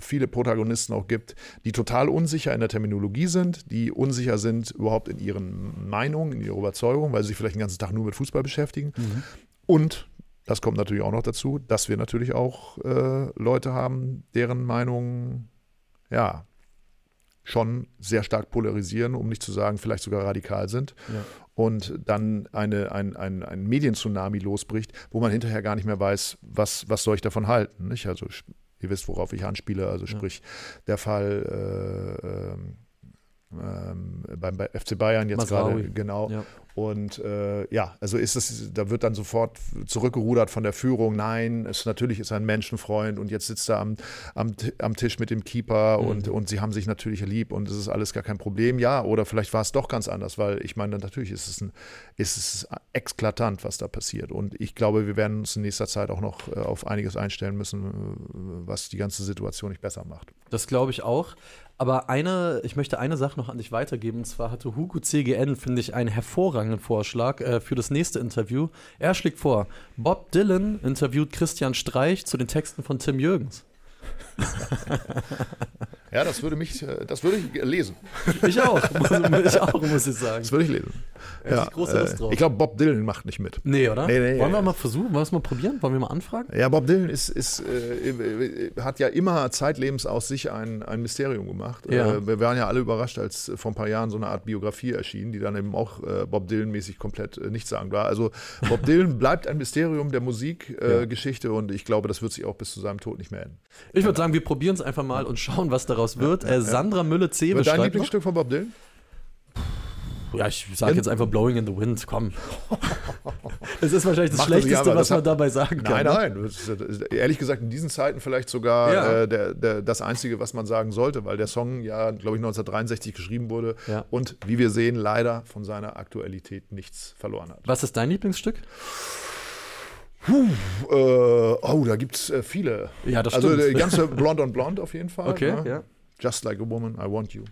Speaker 2: viele Protagonisten auch gibt, die total unsicher in der Terminologie sind, die unsicher sind überhaupt in ihren Meinungen, in ihrer Überzeugung, weil sie sich vielleicht den ganzen Tag nur mit Fußball beschäftigen.
Speaker 1: Mhm.
Speaker 2: Und das kommt natürlich auch noch dazu, dass wir natürlich auch äh, Leute haben, deren Meinungen ja schon sehr stark polarisieren, um nicht zu sagen, vielleicht sogar radikal sind.
Speaker 1: Ja.
Speaker 2: Und dann eine, ein, ein, ein Medientsunami losbricht, wo man hinterher gar nicht mehr weiß, was, was soll ich davon halten. Nicht? Also ihr wisst, worauf ich anspiele. Also sprich, der Fall äh, ähm, beim bei FC Bayern jetzt gerade, genau.
Speaker 1: Ja.
Speaker 2: Und äh, ja, also ist es, da wird dann sofort zurückgerudert von der Führung. Nein, es natürlich ist er ein Menschenfreund und jetzt sitzt er am, am, am Tisch mit dem Keeper
Speaker 1: Mhm.
Speaker 2: und, und sie haben sich natürlich lieb und es ist alles gar kein Problem. Ja, oder vielleicht war es doch ganz anders, weil ich meine, natürlich ist es, ein, ist es exklatant, was da passiert. Und ich glaube, wir werden uns in nächster Zeit auch noch äh, auf einiges einstellen müssen, äh, was die ganze Situation nicht besser macht.
Speaker 1: Das glaube ich auch. Aber eine, ich möchte eine Sache noch an dich weitergeben. Und zwar hatte Hugo CGN, finde ich, einen hervorragenden Vorschlag äh, für das nächste Interview. Er schlägt vor, Bob Dylan interviewt Christian Streich zu den Texten von Tim Jürgens.
Speaker 2: Ja, das würde mich, äh, das würde ich lesen.
Speaker 1: Ich auch, ich auch, muss ich sagen.
Speaker 2: Das würde ich lesen.
Speaker 1: Da hätte ich große Lust drauf.
Speaker 2: ich glaube, Bob Dylan macht nicht mit.
Speaker 1: Nee, oder?
Speaker 2: Nee, nee,
Speaker 1: Wollen wir
Speaker 2: ja.
Speaker 1: mal versuchen? Wollen wir es mal probieren? Wollen wir mal anfragen?
Speaker 2: Ja, Bob Dylan ist, ist, äh, hat ja immer zeitlebens aus sich ein, ein Mysterium gemacht.
Speaker 1: Ja.
Speaker 2: Äh, wir waren ja alle überrascht, als vor ein paar Jahren so eine Art Biografie erschien, die dann eben auch äh, Bob Dylan-mäßig komplett äh, nichtssagend war. Also Bob Dylan bleibt ein Mysterium der Musikgeschichte äh,
Speaker 1: Ja.
Speaker 2: Geschichte und ich glaube, das wird sich auch bis zu seinem Tod nicht mehr enden.
Speaker 1: Ich würde sagen, wir probieren es einfach mal und schauen, was daraus wird. Äh, Sandra Mülle-C
Speaker 2: Dein
Speaker 1: beschreibt noch-
Speaker 2: Lieblingsstück von Bob Dylan?
Speaker 1: Ja, ich sage jetzt einfach Blowing in the Wind, komm. Es ist wahrscheinlich das
Speaker 2: Macht das- ja,
Speaker 1: Schlechteste, was man
Speaker 2: hat-
Speaker 1: dabei sagen kann.
Speaker 2: Nein,
Speaker 1: ne?
Speaker 2: nein. Ist, ehrlich gesagt, in diesen Zeiten vielleicht sogar
Speaker 1: Ja.
Speaker 2: äh, der, der, das Einzige, was man sagen sollte, weil der Song ja, glaube ich, 1963 geschrieben wurde
Speaker 1: Ja.
Speaker 2: und wie wir sehen, leider von seiner Aktualität nichts verloren hat.
Speaker 1: Was ist dein Lieblingsstück?
Speaker 2: Äh, oh, da gibt es äh, viele.
Speaker 1: Ja, das
Speaker 2: also
Speaker 1: stimmt.
Speaker 2: die ganze Blonde on Blonde auf jeden Fall.
Speaker 1: Okay,
Speaker 2: ne?
Speaker 1: ja.
Speaker 2: Just like a woman, I want you.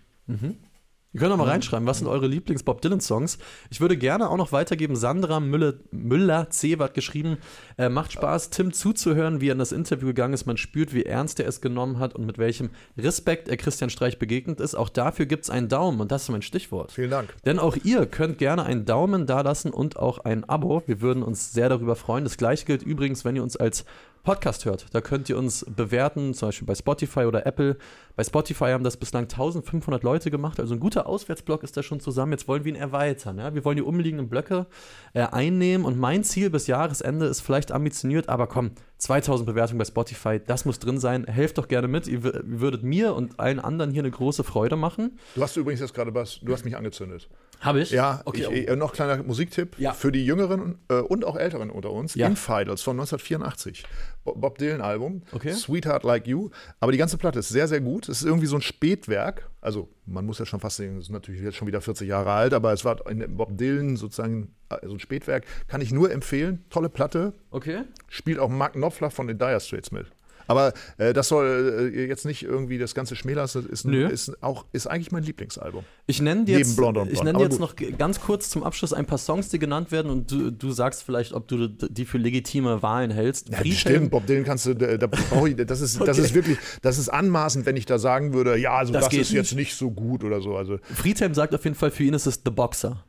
Speaker 1: Ihr könnt auch mal reinschreiben, was sind eure Lieblings-Bob Dylan-Songs? Ich würde gerne auch noch weitergeben, Sandra Müller, Müller C. hat geschrieben, äh, macht Spaß, Tim zuzuhören, wie er in das Interview gegangen ist. Man spürt, wie ernst er es genommen hat und mit welchem Respekt er Christian Streich begegnet ist. Auch dafür gibt es einen Daumen und das ist mein Stichwort.
Speaker 2: Vielen Dank.
Speaker 1: Denn auch ihr könnt gerne einen Daumen dalassen und auch ein Abo. Wir würden uns sehr darüber freuen. Das gleiche gilt übrigens, wenn ihr uns als Podcast hört. Da könnt ihr uns bewerten, zum Beispiel bei Spotify oder Apple. Bei Spotify haben das bislang 1500 Leute gemacht. Also ein guter Auswärtsblock ist da schon zusammen. Jetzt wollen wir ihn erweitern. Ja? Wir wollen die umliegenden Blöcke äh, einnehmen. Und mein Ziel bis Jahresende ist vielleicht ambitioniert, aber komm, 2000 Bewertungen bei Spotify, das muss drin sein. Helft doch gerne mit. Ihr wür- würdet mir und allen anderen hier eine große Freude machen.
Speaker 2: Du hast übrigens jetzt gerade was, du hast mich angezündet.
Speaker 1: Habe ich?
Speaker 2: Ja,
Speaker 1: okay.
Speaker 2: ich, äh, noch kleiner Musiktipp
Speaker 1: Ja.
Speaker 2: für die Jüngeren äh, und auch Älteren unter uns.
Speaker 1: Ja.
Speaker 2: Infidels von 1984. Bo- Bob Dylan Album.
Speaker 1: Okay.
Speaker 2: Sweetheart Like You. Aber die ganze Platte ist sehr, sehr gut. Es ist irgendwie so ein Spätwerk. Also man muss ja schon fast sagen, es ist natürlich jetzt schon wieder 40 Jahre alt, aber es war in Bob Dylan sozusagen äh, so ein Spätwerk. Kann ich nur empfehlen. Tolle Platte.
Speaker 1: okay.
Speaker 2: Spielt auch Mark Knopfler von den Dire Straits mit. Aber äh, das soll äh, jetzt nicht irgendwie das ganze schmälern. Das ist, ein, ist, auch, ist eigentlich mein Lieblingsalbum.
Speaker 1: Ich nenne dir jetzt, ich nenn jetzt noch ganz kurz zum Abschluss ein paar Songs, die genannt werden und du, du sagst vielleicht, ob du die für legitime Wahlen hältst.
Speaker 2: Ja, stimmt, Bob Dylan kannst du, da, da ich, das ist, okay. das ist wirklich, das ist anmaßend, wenn ich da sagen würde, ja, also das, das ist jetzt nicht so gut oder so. Also.
Speaker 1: Friedhelm sagt auf jeden Fall, für ihn ist es The Boxer.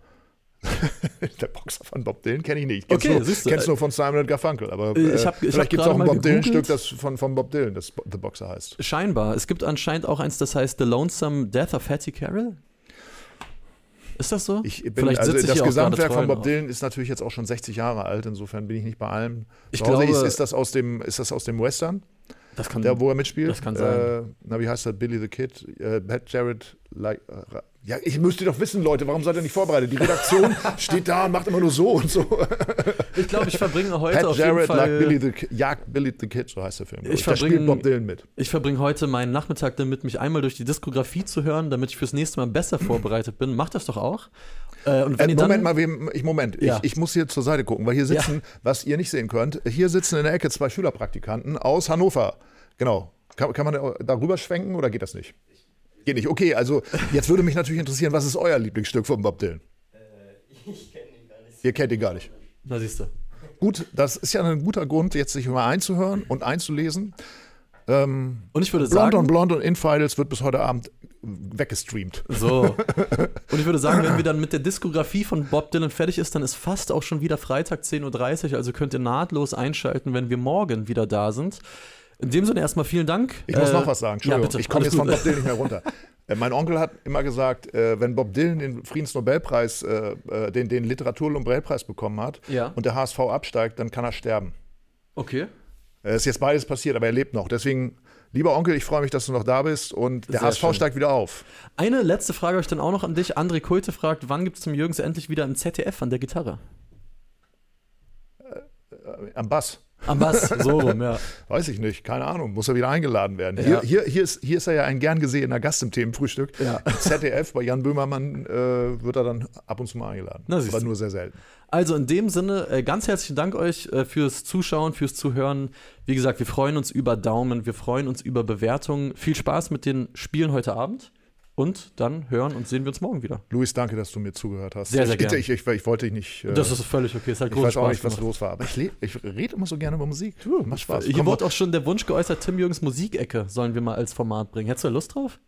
Speaker 2: der Boxer von Bob Dylan kenne ich nicht. Kennst okay, nur, siehst du. Kennst nur von Simon Garfunkel. Aber äh, ich hab, ich vielleicht gibt es auch ein Bob Dylan-Stück, das von, von Bob Dylan, das The Boxer heißt.
Speaker 1: Scheinbar. Es gibt anscheinend auch eins, das heißt The Lonesome Death of Hattie Carroll. Ist das so?
Speaker 2: Ich bin, Vielleicht also das Gesamtwerk von Bob Dylan ist natürlich jetzt auch schon 60 Jahre alt, insofern bin ich nicht bei allem.
Speaker 1: Ich glaube,
Speaker 2: ist, ist, das aus dem, ist das aus dem Western?
Speaker 1: Das kann,
Speaker 2: der, wo er mitspielt?
Speaker 1: Das kann sein. Äh,
Speaker 2: na, wie heißt das? Billy the Kid? Äh, Jared like, äh, ja, ich müsste doch wissen, Leute, warum seid ihr nicht vorbereitet? Die Redaktion steht da und macht immer nur so und so.
Speaker 1: Ich glaube, ich verbringe heute
Speaker 2: Pat
Speaker 1: auf
Speaker 2: Jared
Speaker 1: jeden Fall...
Speaker 2: Billy the, jagt Billy the Kid, so heißt der Film.
Speaker 1: Ich verbringe, Bob Dylan mit. Ich verbringe heute meinen Nachmittag damit, mich einmal durch die Diskografie zu hören, damit ich fürs nächste Mal besser vorbereitet bin. Macht das doch auch.
Speaker 2: Äh, und wenn äh, Moment dann, mal, ich, Moment, ja. ich, ich, muss hier zur Seite gucken, weil hier sitzen, ja. was ihr nicht sehen könnt, hier sitzen in der Ecke zwei Schülerpraktikanten aus Hannover. Genau. Kann, kann man darüber schwenken oder geht das nicht? Geht nicht. Okay, also jetzt würde mich natürlich interessieren, was ist euer Lieblingsstück von Bob Dylan? Äh, ich kenne ihn gar nicht. Ihr kennt ihn gar nicht.
Speaker 1: Na siehst du.
Speaker 2: Gut, das ist ja ein guter Grund, jetzt sich mal einzuhören und einzulesen.
Speaker 1: Ähm, und ich würde
Speaker 2: Blond
Speaker 1: sagen.
Speaker 2: on Blond und Infidels wird bis heute Abend weggestreamt.
Speaker 1: So. Und ich würde sagen, wenn wir dann mit der Diskografie von Bob Dylan fertig ist, dann ist fast auch schon wieder Freitag 10.30 Uhr. Also könnt ihr nahtlos einschalten, wenn wir morgen wieder da sind. In dem Sinne erstmal vielen Dank.
Speaker 2: Ich muss äh, noch was sagen. Entschuldigung, ja, ich komme jetzt von Bob Dylan nicht mehr runter. Äh, mein Onkel hat immer gesagt, äh, wenn Bob Dylan den Friedensnobelpreis, äh, den, den Literatur-Nobelpreis bekommen hat
Speaker 1: ja.
Speaker 2: und der HSV absteigt, dann kann er sterben.
Speaker 1: Okay.
Speaker 2: Es ist jetzt beides passiert, aber er lebt noch. Deswegen, lieber Onkel, ich freue mich, dass du noch da bist und der Sehr HSV schön. steigt wieder auf.
Speaker 1: Eine letzte Frage habe ich dann auch noch an dich. André Kulte fragt, wann gibt es zum Jürgens endlich wieder ein ZDF an der Gitarre?
Speaker 2: Äh, am Bass.
Speaker 1: Am Bass, so rum, ja.
Speaker 2: Weiß ich nicht, keine Ahnung, muss er wieder eingeladen werden. Ja. Hier, hier, hier, ist, hier ist er ja ein gern gesehener Gast im Themenfrühstück.
Speaker 1: Ja.
Speaker 2: ZDF, bei Jan Böhmermann äh, wird er dann ab und zu mal eingeladen.
Speaker 1: Na,
Speaker 2: aber nur sehr selten.
Speaker 1: Also in dem Sinne, äh, ganz herzlichen Dank euch äh, fürs Zuschauen, fürs Zuhören. Wie gesagt, wir freuen uns über Daumen, wir freuen uns über Bewertungen. Viel Spaß mit den Spielen heute Abend. Und dann hören und sehen wir uns morgen wieder.
Speaker 2: Luis, danke, dass du mir zugehört hast.
Speaker 1: Sehr, sehr gerne.
Speaker 2: Ich, ich, ich, wollte dich nicht.
Speaker 1: Äh, das ist völlig okay. Ist halt
Speaker 2: ich weiß auch nicht, was gemacht. los war. Aber ich, ich rede immer so gerne über Musik.
Speaker 1: Du, macht Spaß. Hier Komm, wurde auch schon der Wunsch geäußert, Tim Jürgens Musikecke sollen wir mal als Format bringen. Hättest du Lust drauf?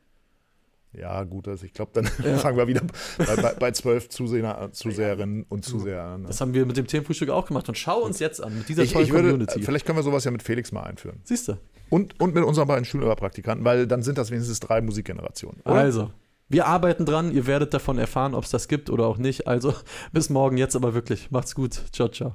Speaker 2: Ja, gut, also ich glaube, dann ja. fangen wir wieder bei, bei, bei zwölf Zuseher, Zuseherinnen und Zusehern an.
Speaker 1: Ne? Das haben wir mit dem Themenfrühstück auch gemacht. Und schau uns jetzt an, mit dieser ich, tollen ich würde, Community.
Speaker 2: Vielleicht können wir sowas ja mit Felix mal einführen.
Speaker 1: Siehst du?
Speaker 2: Und, und mit unseren beiden Schülerpraktikanten, weil dann sind das wenigstens drei Musikgenerationen. Oder?
Speaker 1: Also, wir arbeiten dran. Ihr werdet davon erfahren, ob es das gibt oder auch nicht. Also bis morgen jetzt aber wirklich. Macht's gut. Ciao, ciao.